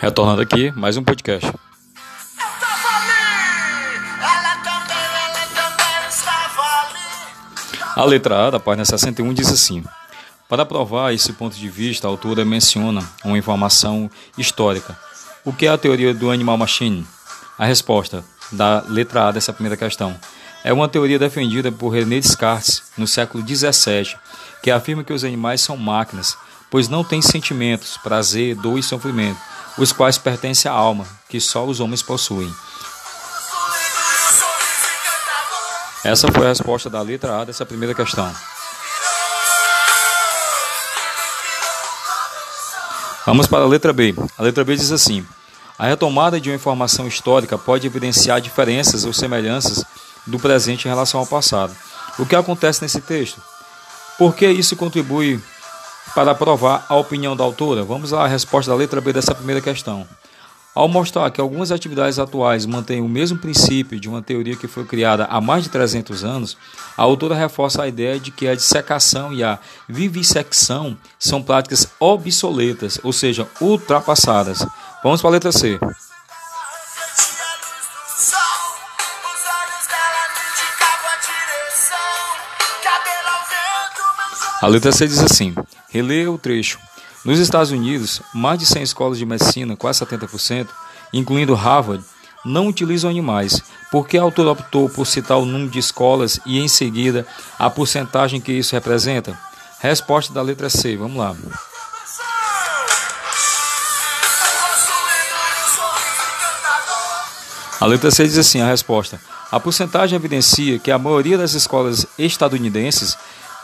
Retornando aqui, mais um podcast. A letra A da página 61 diz assim: Para provar esse ponto de vista, a autora menciona uma informação histórica. O que é a teoria do animal machine? A resposta da letra A dessa primeira questão é uma teoria defendida por René Descartes no século 17, que afirma que os animais são máquinas, pois não têm sentimentos, prazer, dor e sofrimento, os quais pertencem à alma, que só os homens possuem. Essa foi a resposta da letra A dessa primeira questão. Vamos para a letra B. A letra B diz assim: A retomada de uma informação histórica pode evidenciar diferenças ou semelhanças do presente em relação ao passado. O que acontece nesse texto? Por que isso contribui para provar a opinião da autora? Vamos à resposta da letra B dessa primeira questão. Ao mostrar que algumas atividades atuais mantêm o mesmo princípio de uma teoria que foi criada há mais de 300 anos, a autora reforça a ideia de que a dissecação e a vivissecção são práticas obsoletas, ou seja, ultrapassadas. Vamos para a letra C. A letra C diz assim: releia o trecho. Nos Estados Unidos, mais de 100 escolas de medicina, quase 70%, incluindo Harvard, não utilizam animais. Por que a autor optou por citar o número de escolas e, em seguida, a porcentagem que isso representa? Resposta da letra C. Vamos lá. A letra C diz assim: a resposta. A porcentagem evidencia que a maioria das escolas estadunidenses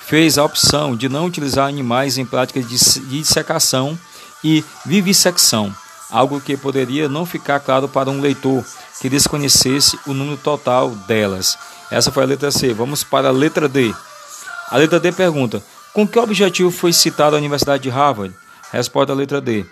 fez a opção de não utilizar animais em práticas de dissecação e vivissecção, algo que poderia não ficar claro para um leitor que desconhecesse o número total delas. Essa foi a letra C. Vamos para a letra D. A letra D pergunta: com que objetivo foi citada a Universidade de Harvard? Resposta da letra D.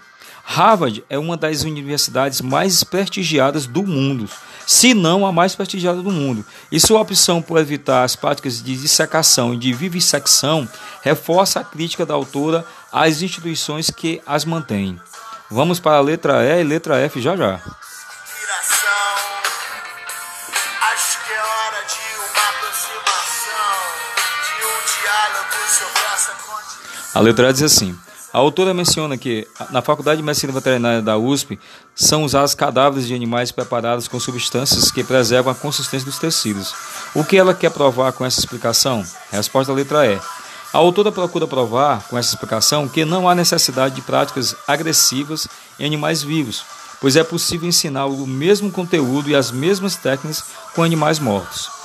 Harvard é uma das universidades mais prestigiadas do mundo, se não a mais prestigiada do mundo. E sua opção por evitar as práticas de dissecação e de vivissecção reforça a crítica da autora às instituições que as mantêm. Vamos para a letra E e letra F já já. A letra E diz assim. A autora menciona que na Faculdade de Medicina Veterinária da USP são usados cadáveres de animais preparados com substâncias que preservam a consistência dos tecidos. O que ela quer provar com essa explicação? Resposta da letra E. A autora procura provar com essa explicação que não há necessidade de práticas agressivas em animais vivos, pois é possível ensinar o mesmo conteúdo e as mesmas técnicas com animais mortos.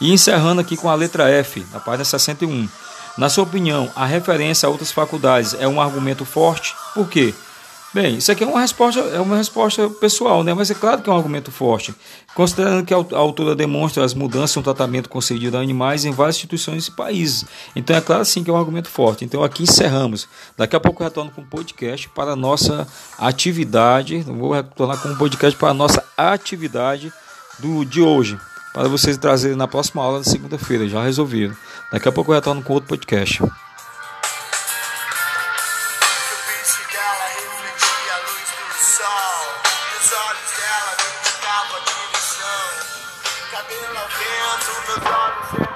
E encerrando aqui com a letra F, na página 61. Na sua opinião, a referência a outras faculdades é um argumento forte? Por quê? Bem, isso aqui é uma resposta, é uma resposta pessoal, né? mas é claro que é um argumento forte, considerando que a autora demonstra as mudanças no tratamento concedido a animais em várias instituições e países. Então é claro sim que é um argumento forte. Então aqui encerramos. Daqui a pouco eu retorno com um podcast para a nossa atividade. Vou retornar com um podcast para a nossa atividade do, de hoje para vocês trazerem na próxima aula de segunda-feira. Já resolvido. Daqui a pouco eu retorno com outro podcast.